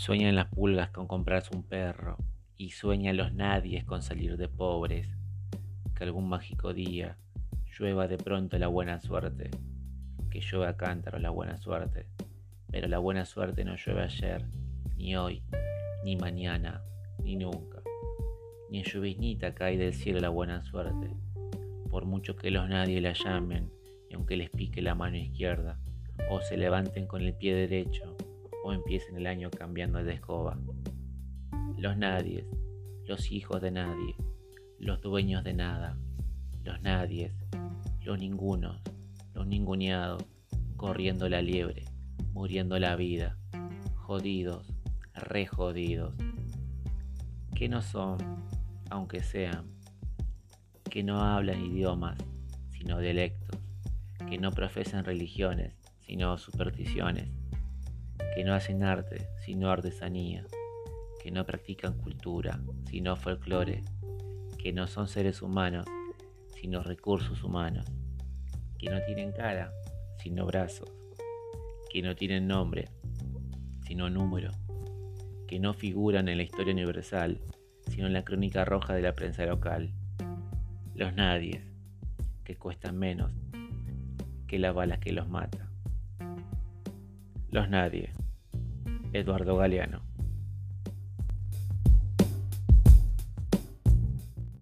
Sueñan las pulgas con comprarse un perro y sueñan los nadies con salir de pobres. Que algún mágico día llueva de pronto la buena suerte, que llueva cántaro la buena suerte, pero la buena suerte no llueve ayer, ni hoy, ni mañana, ni nunca. Ni en lluviznita cae del cielo la buena suerte, por mucho que los nadie la llamen, y aunque les pique la mano izquierda, o se levanten con el pie derecho, o empiecen el año cambiando de escoba. Los nadies, los hijos de nadie, los dueños de nada, los nadies, los ningunos, los ninguneados, corriendo la liebre, muriendo la vida, jodidos, re jodidos, que no son, aunque sean, que no hablan idiomas, sino dialectos, que no profesan religiones, sino supersticiones, que no hacen arte, sino artesanía, que no practican cultura, sino folclore, que no son seres humanos, sino recursos humanos, que no tienen cara, sino brazos, que no tienen nombre, sino número, que no figuran en la historia universal, sino en la crónica roja de la prensa local. Los nadies, que cuestan menos que la bala que los mata. Los nadie. Eduardo Galeano.